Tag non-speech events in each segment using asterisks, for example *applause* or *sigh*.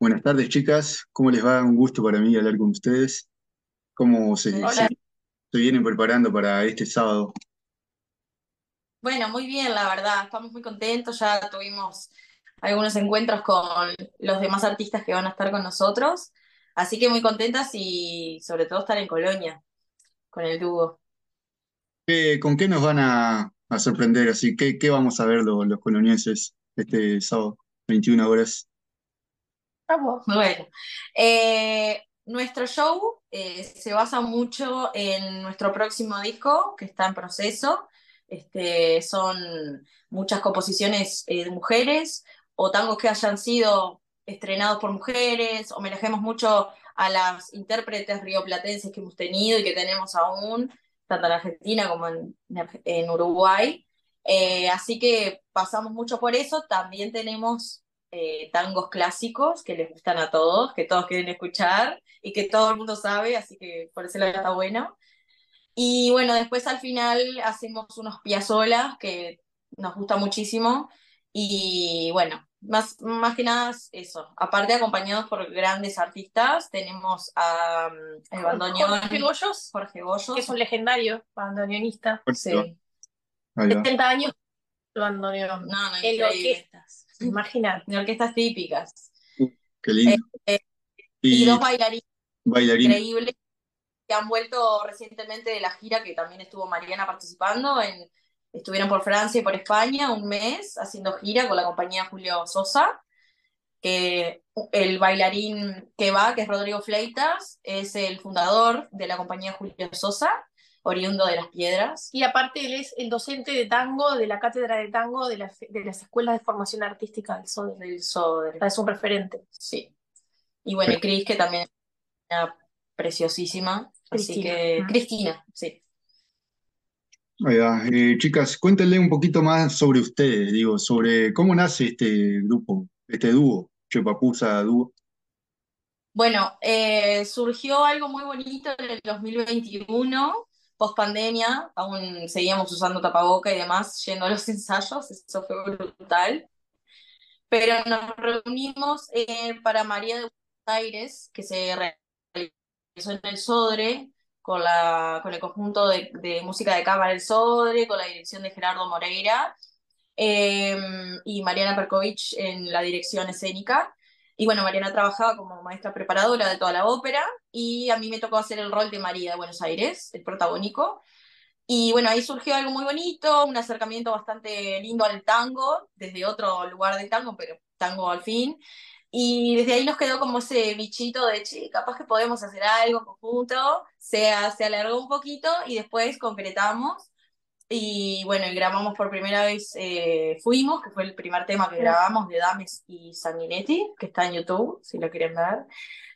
Buenas tardes, chicas. ¿Cómo les va? Un gusto para mí hablar con ustedes. ¿Cómo se, se- Hola, se vienen preparando para este sábado? bueno, muy bien, la verdad, estamos muy contentos, ya tuvimos algunos encuentros con los demás artistas que van a estar con nosotros, así que muy contentas y sobre todo estar en Colonia con el dúo. ¿Qué- con qué nos van a, a sorprender? Así, ¿qué, qué vamos a ver lo- los colonienses este sábado, 21 horas? Vamos. Bueno, eh, nuestro show eh, se basa mucho en nuestro próximo disco que está en proceso. Este, son muchas composiciones eh, de mujeres o tangos que hayan sido estrenados por mujeres. Homenajemos mucho a las intérpretes rioplatenses que hemos tenido y que tenemos aún, tanto en Argentina como en, en Uruguay. Eh, así que pasamos mucho por eso. También tenemos eh, tangos clásicos que les gustan a todos, que todos quieren escuchar y que todo el mundo sabe, así que por ese lado está bueno. Y bueno, después al final hacemos unos piazolas que nos gusta muchísimo y bueno, más, más que nada es eso. Aparte acompañados por grandes artistas, tenemos a um, el bandoneón Jorge Goyos, Jorge que es un legendario bandoneonista. Sí. Ahí va. 70 años bandoneón. No, no, En increíble. orquestas. *laughs* Imagínate. De orquestas típicas. Qué lindo. Eh, Y Y dos bailarines bailarines. increíbles que han vuelto recientemente de la gira que también estuvo Mariana participando. En, estuvieron por Francia y por España un mes haciendo gira con la compañía Julio Sosa. Que el bailarín que va, que es Rodrigo Fleitas, es el fundador de la compañía Julio Sosa, oriundo de Las Piedras. Y aparte él es el docente de tango de la cátedra de tango de, la- de las escuelas de formación artística del SODE. del Soder. Es un referente. Sí. Y bueno, y Cris, que también es una preciosísima. Así Cristina. que, Mm. Cristina, sí. Ahí va. Eh, chicas, cuéntenle un poquito más sobre ustedes, digo, sobre cómo nace este grupo, este dúo, Chepapusa Dúo. Bueno, eh, surgió algo muy bonito en el 2021, post pandemia, aún seguíamos usando tapaboca y demás, yendo a los *laughs* ensayos, eso fue brutal. Pero nos reunimos eh, para María de Buenos Aires, que se realizó en el Sodre, con, la, con el conjunto de, música de cámara del Sodre, con la dirección de Gerardo Moreira, eh, y Mariana Perkovich en la dirección escénica. Y bueno, Mariana trabajaba como maestra preparadora de toda la ópera y a mí me tocó hacer el rol de María de Buenos Aires, el protagónico. Y bueno, ahí surgió algo muy bonito, un acercamiento bastante lindo al tango, desde otro lugar del tango, pero tango al fin. Y desde ahí nos quedó como ese bichito de, che, capaz que podemos hacer algo en conjunto, se, se alargó un poquito y después concretamos. Y bueno, y grabamos por primera vez eh, Fuimos, que fue el primer tema que grabamos de Dames y Sanguinetti, que está en YouTube, si lo quieren ver.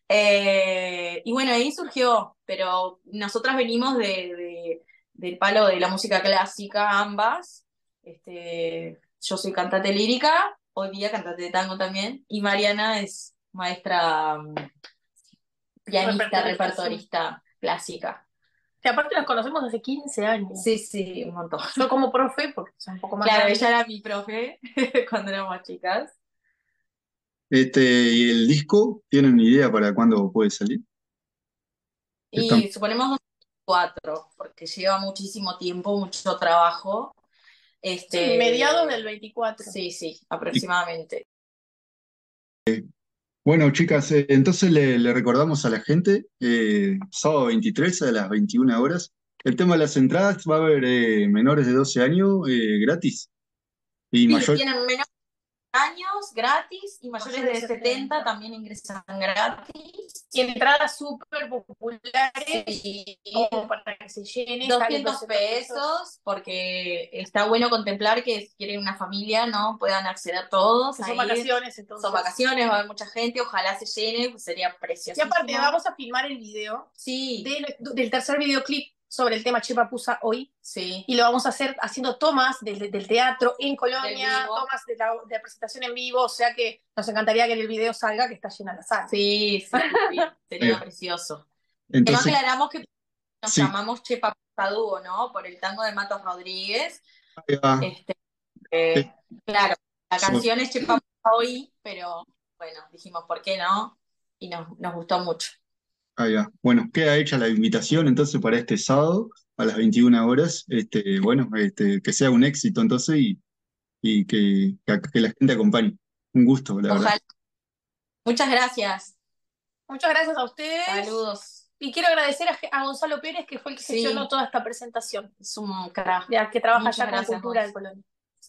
Eh, y bueno, ahí surgió, pero nosotras venimos de, de- del palo de la música clásica, ambas. Este, yo soy cantante lírica, hoy día cantante de tango también, y Mariana es maestra mm, pianista, Repertorista, repertorista clásica. Que aparte las conocemos hace 15 años. Sí, sí, un montón. Yo como profe, porque soy un poco más Claro, ella era mi profe *laughs* cuando éramos chicas. Este, ¿y el disco? ¿Tienen idea para cuándo puede salir? Están- Y suponemos cuatro, porque lleva muchísimo tiempo, mucho trabajo. Este, Sí, mediados del 24. Sí, sí, aproximadamente. Bueno, chicas, eh, entonces le, le recordamos a la gente, eh, sábado 23 a las 21 horas. El tema de las entradas va a haber eh, menores de 12 años eh, gratis y Sí, mayor, tienen menos años gratis y mayores de de 70 70 también ingresan gratis. Y entradas súper populares Sí. como para que se llene. salen 200 200 pesos, porque está bueno contemplar que si quieren una familia, ¿no? Puedan acceder todos. Son vacaciones, entonces. Son vacaciones, va a haber mucha gente, ojalá se llene, pues sería precioso. Y aparte, vamos a filmar el video Sí, del, del tercer videoclip sobre el tema Chepapusa hoy. sí. Y lo vamos a hacer haciendo tomas del, del teatro en Colonia, tomas de la, de la presentación en vivo. O sea que nos encantaría que el video salga que está llena la sala. Sí, sí, sí, *laughs* sería precioso. Además entonces, aclaramos que nos Sí. llamamos Chepa Dúo, ¿no? Por el tango de Matos Rodríguez. ahí va. Este, eh, claro, la Sí. canción es Chepa hoy, pero bueno, dijimos, ¿por qué no? Y nos, nos gustó mucho. Ahí va. Bueno, queda hecha la invitación entonces para este sábado a las 21 horas. Este, bueno, este, que sea un éxito entonces y, y que, que, que la gente acompañe. Un gusto, la verdad. Ojalá. Muchas gracias. Muchas gracias a ustedes. Saludos. Y quiero agradecer a, a Gonzalo Pérez, que fue el que Sí. gestionó toda esta presentación, Es un crack. ya que trabaja Muchas ya con gracias, Cultura de Colonia.